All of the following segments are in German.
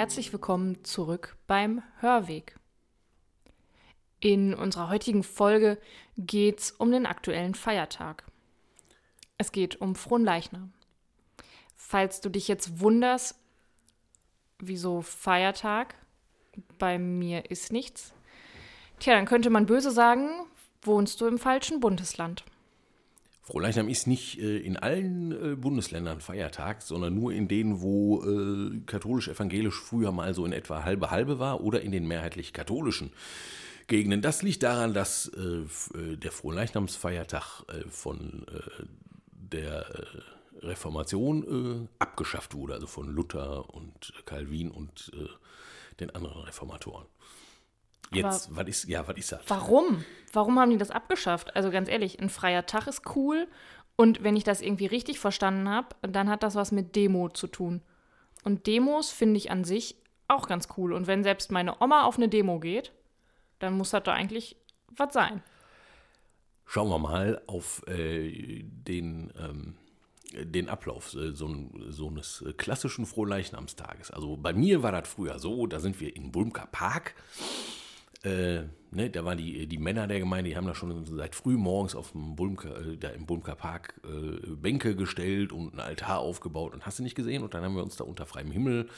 herzlich willkommen zurück beim Hörweg. In unserer heutigen Folge geht es um den aktuellen Feiertag. Es geht um Fronleichnam. Falls du dich jetzt wunderst, wieso Feiertag? Bei mir ist nichts. Tja, dann könnte man böse sagen, wohnst du im falschen Bundesland. Frohleichnam ist nicht äh, in allen äh, Bundesländern Feiertag, sondern nur in denen, wo äh, katholisch-evangelisch früher mal so in etwa halbe halbe war oder in den mehrheitlich katholischen Gegenden. Das liegt daran, dass der Frohleichnamsfeiertag von der Reformation abgeschafft wurde, also von Luther und Calvin und den anderen Reformatoren. Jetzt, was ist, ja, was ist das? Warum? Warum haben die das abgeschafft? Also ganz ehrlich, ein freier Tag ist cool und wenn ich das irgendwie richtig verstanden habe, dann hat das was mit Demo zu tun. Und Demos finde ich an sich auch ganz cool. Und wenn selbst meine Oma auf eine Demo geht, dann muss das doch eigentlich was sein. Schauen wir mal auf äh, den, ähm, den Ablauf äh, so, so eines klassischen Frohleichnamstages. Also bei mir war das früher so, da sind wir in Bulmker Park äh, ne, da waren die, die Männer der Gemeinde, die haben da schon seit früh morgens auf dem Bulmker, äh, da im Bulmker Park äh, Bänke gestellt und einen Altar aufgebaut und hast du nicht gesehen? Und dann haben wir uns da unter freiem Himmel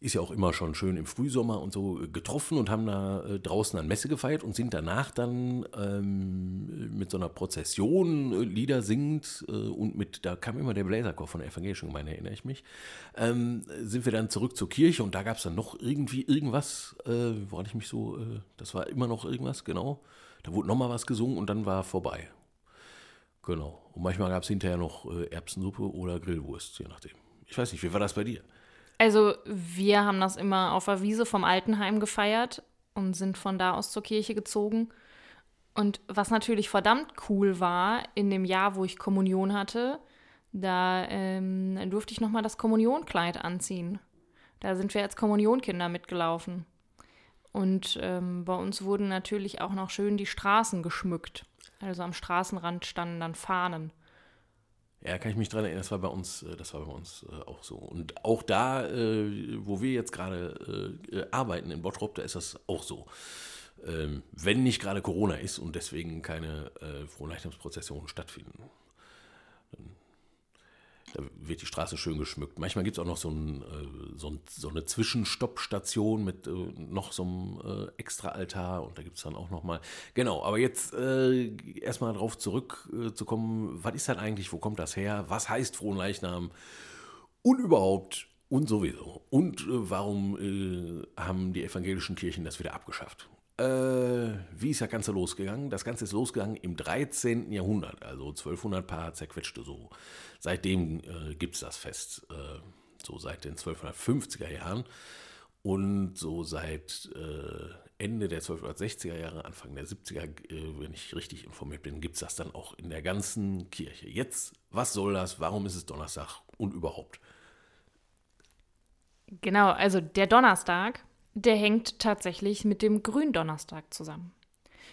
ist ja auch immer schon schön im Frühsommer und so äh, getroffen und haben da äh, draußen an Messe gefeiert und sind danach dann ähm, mit so einer Prozession äh, Lieder singend äh, und mit, da kam immer der Bläserchor von der evangelischen Gemeinde, erinnere ich mich, ähm, sind wir dann zurück zur Kirche und da gab es dann noch irgendwie irgendwas, äh, woran ich mich so, äh, das war immer noch irgendwas, genau. Da wurde nochmal was gesungen und dann war vorbei. Genau. Und manchmal gab es hinterher noch Erbsensuppe oder Grillwurst, je nachdem. Ich weiß nicht, wie war das bei dir? Also wir haben das immer auf der Wiese vom Altenheim gefeiert und sind von da aus zur Kirche gezogen. Und was natürlich verdammt cool war, in dem Jahr, wo ich Kommunion hatte, da ähm, durfte ich nochmal das Kommunionkleid anziehen. Da sind wir als Kommunionkinder mitgelaufen. Und ähm, bei uns wurden natürlich auch noch schön die Straßen geschmückt. Also am Straßenrand standen dann Fahnen. Ja, kann ich mich dran erinnern, das war bei uns, äh, das war bei uns äh, auch so. Und auch da, äh, wo wir jetzt gerade arbeiten in Bottrop, da ist das auch so. Ähm, wenn nicht gerade Corona ist und deswegen keine Frohnleichnamsprozessionen stattfinden. Da wird die Straße schön geschmückt. Manchmal gibt es auch noch so, ein, äh, so, ein, so, eine Zwischenstoppstation mit äh, noch so einem äh, Extra-Altar und da gibt es dann auch nochmal. Genau, aber jetzt äh, erstmal darauf zurückzukommen, was ist das eigentlich, wo kommt das her, was heißt Frohenleichnam und überhaupt und sowieso. Und äh, warum äh, haben die evangelischen Kirchen das wieder abgeschafft? Äh, wie ist das Ganze losgegangen? Das Ganze ist losgegangen im 13. Jahrhundert, also 1200 Paar zerquetschte so. Seitdem äh, gibt es das Fest, äh, so seit den 1250er Jahren. Und so seit äh, Ende der 1260er Jahre, Anfang der 70er, äh, wenn ich richtig informiert bin, gibt es das dann auch in der ganzen Kirche. Jetzt, was soll das? Warum ist es Donnerstag und überhaupt? Genau, also der Donnerstag der hängt tatsächlich mit dem Gründonnerstag zusammen.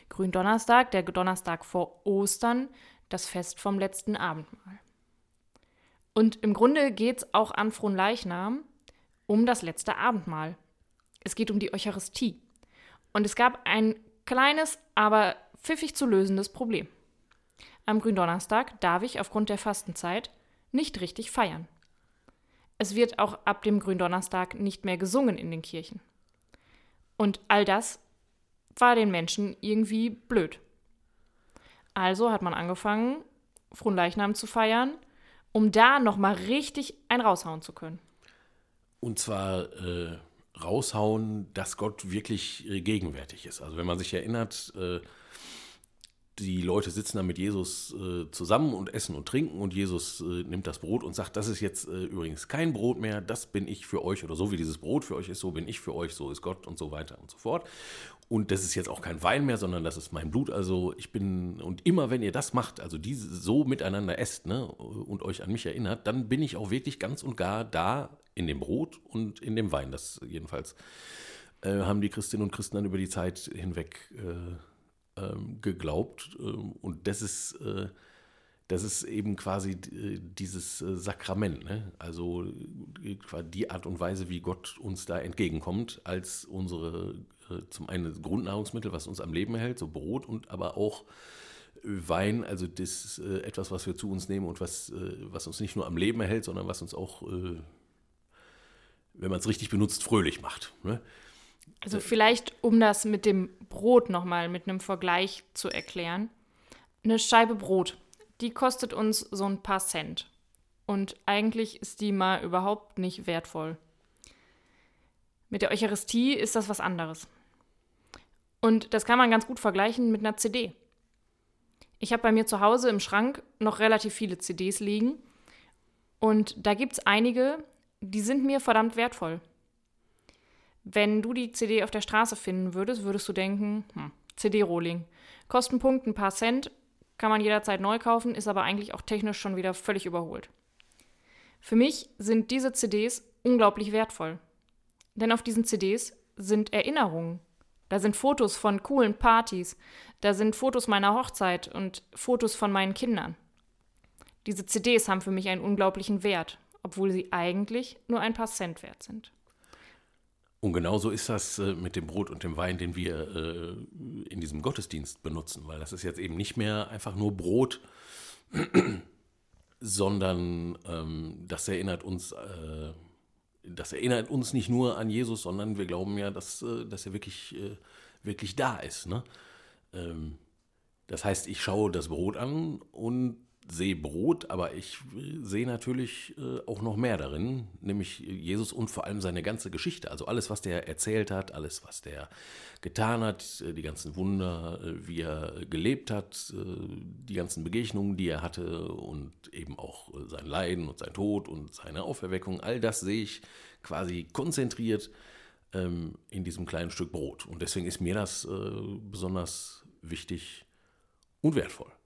Gründonnerstag, der Donnerstag vor Ostern, das Fest vom letzten Abendmahl. Und im Grunde geht es auch an Fronleichnam um das letzte Abendmahl. Es geht um die Eucharistie. Und es gab ein kleines, aber pfiffig zu lösendes Problem. Am Gründonnerstag darf ich aufgrund der Fastenzeit nicht richtig feiern. Es wird auch ab dem Gründonnerstag nicht mehr gesungen in den Kirchen. Und all das war den Menschen irgendwie blöd. Also hat man angefangen, Fronleichnam zu feiern, um da nochmal richtig ein raushauen zu können. Und zwar äh, raushauen, dass Gott wirklich äh, gegenwärtig ist. Also wenn man sich erinnert, äh, die Leute sitzen dann mit Jesus äh, zusammen und essen und trinken und Jesus äh, nimmt das Brot und sagt, das ist jetzt äh, übrigens kein Brot mehr, das bin ich für euch oder so wie dieses Brot für euch ist, so bin ich für euch, so ist Gott und so weiter und so fort. Und das ist jetzt auch kein Wein mehr, sondern das ist mein Blut. Also ich bin, und immer wenn ihr das macht, also diese so miteinander esst ne, und euch an mich erinnert, dann bin ich auch wirklich ganz und gar da in dem Brot und in dem Wein. Das jedenfalls äh, haben die Christinnen und Christen dann über die Zeit hinweg äh, ähm, geglaubt. Ähm, und das ist, äh, das ist eben quasi äh, dieses äh, Sakrament, ne? also äh, die Art und Weise, wie Gott uns da entgegenkommt, als unsere zum einen Grundnahrungsmittel, was uns am Leben hält, so Brot und aber auch Wein, also das ist etwas, was wir zu uns nehmen und was, was uns nicht nur am Leben erhält, sondern was uns auch, wenn man es richtig benutzt, fröhlich macht. Ne? Also vielleicht, um das mit dem Brot nochmal mit einem Vergleich zu erklären. Eine Scheibe Brot die kostet uns so ein paar Cent. Und eigentlich ist die mal überhaupt nicht wertvoll. Mit der Eucharistie ist das was anderes. Und das kann man ganz gut vergleichen mit einer CD. Ich habe bei mir zu Hause im Schrank noch relativ viele CDs liegen. Und da gibt es einige, die sind mir verdammt wertvoll. Wenn du die CD auf der Straße finden würdest, würdest du denken, hm, CD-Rolling. Kostenpunkt ein paar Cent, kann man jederzeit neu kaufen, ist aber eigentlich auch technisch schon wieder völlig überholt. Für mich sind diese CDs unglaublich wertvoll. Denn auf diesen CDs sind Erinnerungen. Da sind Fotos von coolen Partys, da sind Fotos meiner Hochzeit und Fotos von meinen Kindern. Diese CDs haben für mich einen unglaublichen Wert, obwohl sie eigentlich nur ein paar Cent wert sind. Und genauso ist das äh, mit dem Brot und dem Wein, den wir äh, in diesem Gottesdienst benutzen, weil das ist jetzt eben nicht mehr einfach nur Brot, sondern ähm, das erinnert uns, äh, das erinnert uns nicht nur an Jesus, sondern wir glauben ja, dass, dass er wirklich, wirklich da ist. Ne? Ähm, das heißt, ich schaue das Brot an und sehe Brot, aber ich sehe natürlich äh, auch noch mehr darin, nämlich Jesus und vor allem seine ganze Geschichte. Also alles, was der erzählt hat, alles, was der getan hat, äh, die ganzen Wunder, äh, wie er gelebt hat, die ganzen Begegnungen, die er hatte und eben auch sein Leiden und sein Tod und seine Auferweckung, all das sehe ich quasi konzentriert ähm, in diesem kleinen Stück Brot. Und deswegen ist mir das besonders wichtig und wertvoll.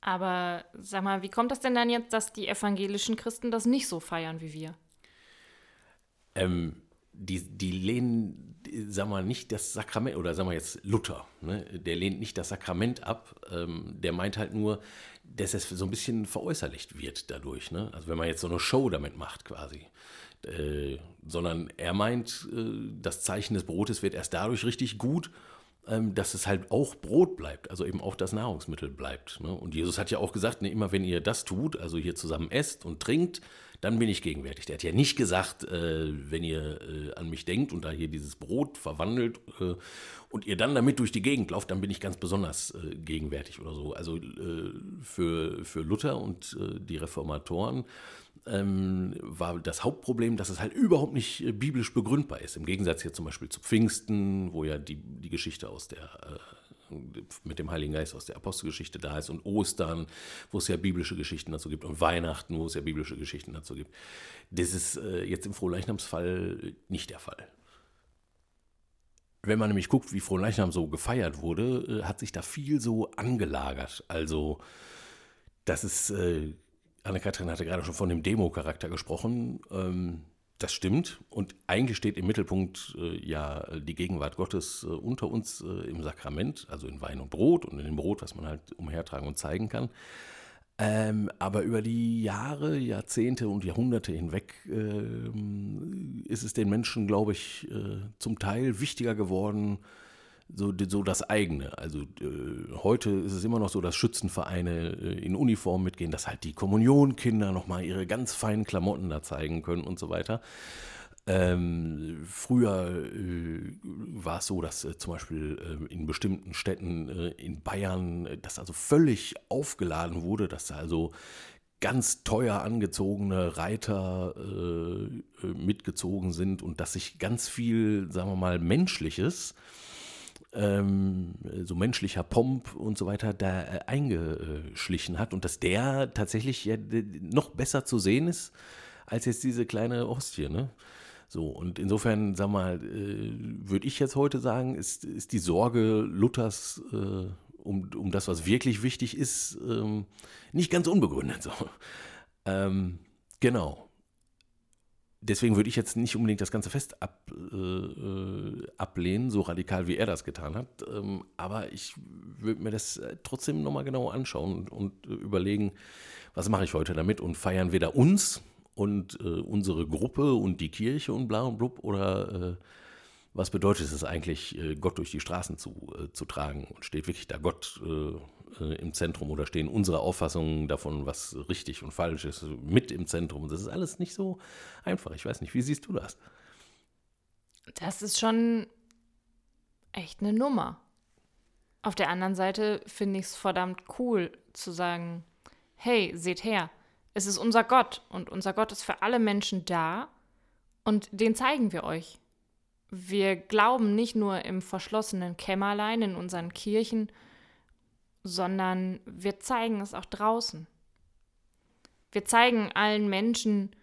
Aber sag mal, wie kommt das denn dann jetzt, dass die evangelischen Christen das nicht so feiern wie wir? Ähm, die, die lehnen, sag mal, nicht das Sakrament, oder sag mal jetzt Luther, ne? der lehnt nicht das Sakrament ab, ähm, der meint halt nur, dass es so ein bisschen veräußerlicht wird dadurch. Ne? Also wenn man jetzt so eine Show damit macht quasi. Äh, sondern er meint, äh, das Zeichen des Brotes wird erst dadurch richtig gut, dass es halt auch Brot bleibt, also eben auch das Nahrungsmittel bleibt. Ne? Und Jesus hat ja auch gesagt, ne, immer wenn ihr das tut, also hier zusammen esst und trinkt, dann bin ich gegenwärtig. Der hat ja nicht gesagt, äh, wenn ihr äh, an mich denkt und da hier dieses Brot verwandelt äh, und ihr dann damit durch die Gegend lauft, dann bin ich ganz besonders gegenwärtig oder so. Also für, für Luther und die Reformatoren ähm, war das Hauptproblem, dass es halt überhaupt nicht äh, biblisch begründbar ist. Im Gegensatz hier zum Beispiel zu Pfingsten, wo ja die, die Geschichte aus der äh, mit dem Heiligen Geist aus der Apostelgeschichte da ist und Ostern, wo es ja biblische Geschichten dazu gibt und Weihnachten, wo es ja biblische Geschichten dazu gibt. Das ist äh, jetzt im Frohleichnamsfall nicht der Fall. Wenn man nämlich guckt, wie Frohleichnam so gefeiert wurde, äh, hat sich da viel so angelagert. Also, das ist äh, Anne-Kathrin hatte gerade schon von dem Demo-Charakter gesprochen. Ähm, das stimmt. Und eigentlich steht im Mittelpunkt äh, ja die Gegenwart Gottes äh, unter uns äh, im Sakrament, also in Wein und Brot und in dem Brot, was man halt umhertragen und zeigen kann. Ähm, aber über die Jahre, Jahrzehnte und Jahrhunderte hinweg ähm, ist es den Menschen, glaube ich, äh, zum Teil wichtiger geworden, so, so das eigene. Also äh, heute ist es immer noch so, dass Schützenvereine äh, in Uniform mitgehen, dass halt die Kommunionkinder nochmal ihre ganz feinen Klamotten da zeigen können und so weiter. Ähm, früher äh, war es so, dass äh, zum Beispiel äh, in bestimmten Städten äh, in Bayern das also völlig aufgeladen wurde, dass da also ganz teuer angezogene Reiter mitgezogen sind und dass sich ganz viel, sagen wir mal, Menschliches ähm, so menschlicher Pomp und so weiter da äh, eingeschlichen hat und dass der tatsächlich ja noch besser zu sehen ist als jetzt diese kleine Ostie, ne? So, und insofern, sag mal, äh, würde ich jetzt heute sagen, ist, ist die Sorge Luthers äh, um, um das, was wirklich wichtig ist, ähm, nicht ganz unbegründet. So. Ähm, genau. Deswegen würde ich jetzt nicht unbedingt das ganze Fest ab, äh, ablehnen, so radikal wie er das getan hat. Ähm, aber ich würde mir das äh, trotzdem nochmal genau anschauen und, und äh, überlegen, was mache ich heute damit? Und feiern wir da uns und äh, unsere Gruppe und die Kirche und bla und blub? Oder äh, was bedeutet es eigentlich, äh, Gott durch die Straßen zu, zu tragen? Und steht wirklich da Gott im Zentrum oder stehen unsere Auffassungen davon, was richtig und falsch ist, mit im Zentrum. Das ist alles nicht so einfach. Ich weiß nicht, wie siehst du das? Das ist schon echt eine Nummer. Auf der anderen Seite finde ich es verdammt cool zu sagen, hey, seht her, es ist unser Gott und unser Gott ist für alle Menschen da und den zeigen wir euch. Wir glauben nicht nur im verschlossenen Kämmerlein in unseren Kirchen, sondern wir zeigen es auch draußen. Wir zeigen allen Menschen,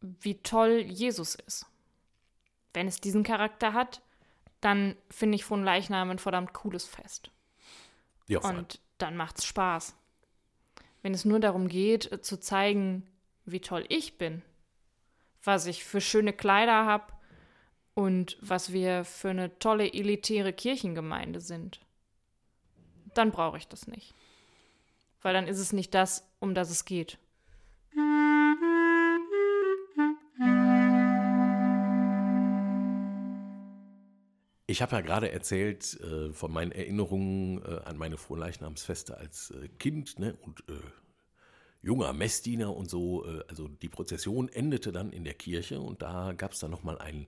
wie toll Jesus ist. Wenn es diesen Charakter hat, dann finde ich von Leichnam ein verdammt cooles Fest. Ja, und dann macht's Spaß. Wenn es nur darum geht, zu zeigen, wie toll ich bin, was ich für schöne Kleider habe und was wir für eine tolle elitäre Kirchengemeinde sind, dann brauche ich das nicht. Weil dann ist es nicht das, um das es geht. Ich habe ja gerade erzählt äh, von meinen Erinnerungen äh, an meine Frohleichnamsfeste als äh, Kind ne, und äh, junger Messdiener und so. Äh, also die Prozession endete dann in der Kirche und da gab es dann nochmal einen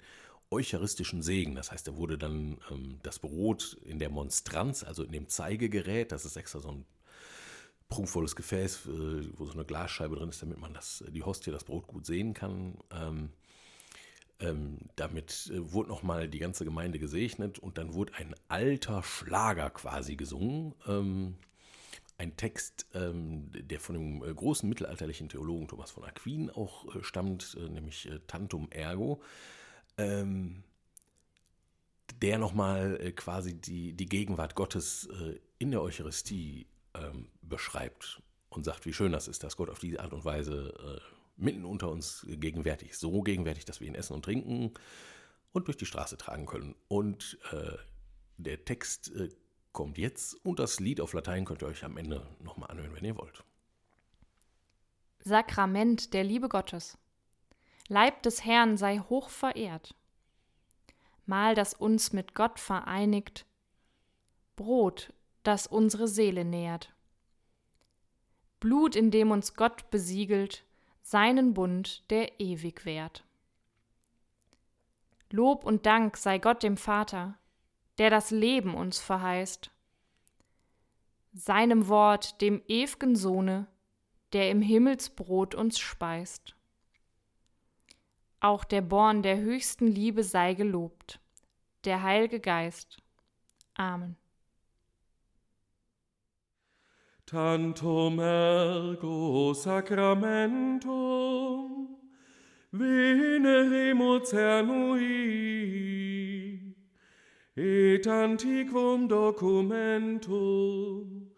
eucharistischen Segen. Das heißt, da wurde dann ähm, das Brot in der Monstranz, also in dem Zeigegerät, das ist extra so ein prunkvolles Gefäß, äh, wo so eine Glasscheibe drin ist, damit man das, die Hostie, das Brot gut sehen kann. Ähm, ähm, damit äh, wurde nochmal die ganze Gemeinde gesegnet und dann wurde ein alter Schlager quasi gesungen. Ähm, ein Text, ähm, der von dem äh, großen mittelalterlichen Theologen Thomas von Aquin auch äh, stammt, äh, nämlich äh, Tantum Ergo, ähm, der nochmal äh, quasi die, die Gegenwart Gottes in der Eucharistie ähm, beschreibt und sagt, wie schön das ist, dass Gott auf diese Art und Weise mitten unter uns gegenwärtig, so gegenwärtig, dass wir ihn essen und trinken und durch die Straße tragen können. Und äh, der Text äh, kommt jetzt und das Lied auf Latein könnt ihr euch am Ende nochmal anhören, wenn ihr wollt. Sakrament der Liebe Gottes. Leib des Herrn sei hoch verehrt. Mahl, das uns mit Gott vereinigt, Brot, das unsere Seele nährt. Blut, in dem uns Gott besiegelt, seinen Bund, der ewig währt. Lob und Dank sei Gott dem Vater, der das Leben uns verheißt, seinem Wort, dem ew'gen Sohne, der im Himmelsbrot uns speist. Auch der Born der höchsten Liebe sei gelobt, der Heilge Geist. Amen. tantum ergo sacramentum veneremus cernui et antiquum documentum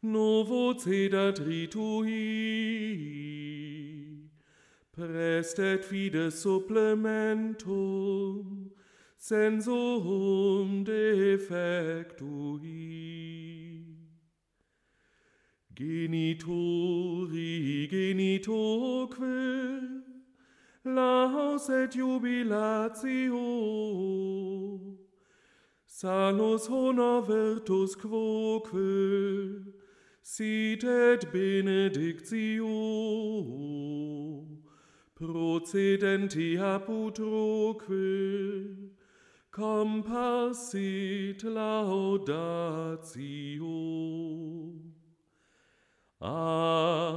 novo cedat ritui prestet fides supplementum sensum defectui Genitori genitoque, laus et jubilatio, salus honor virtus quoque, sit et benedictio, procedentia putroque, compassit laudatio. Amen.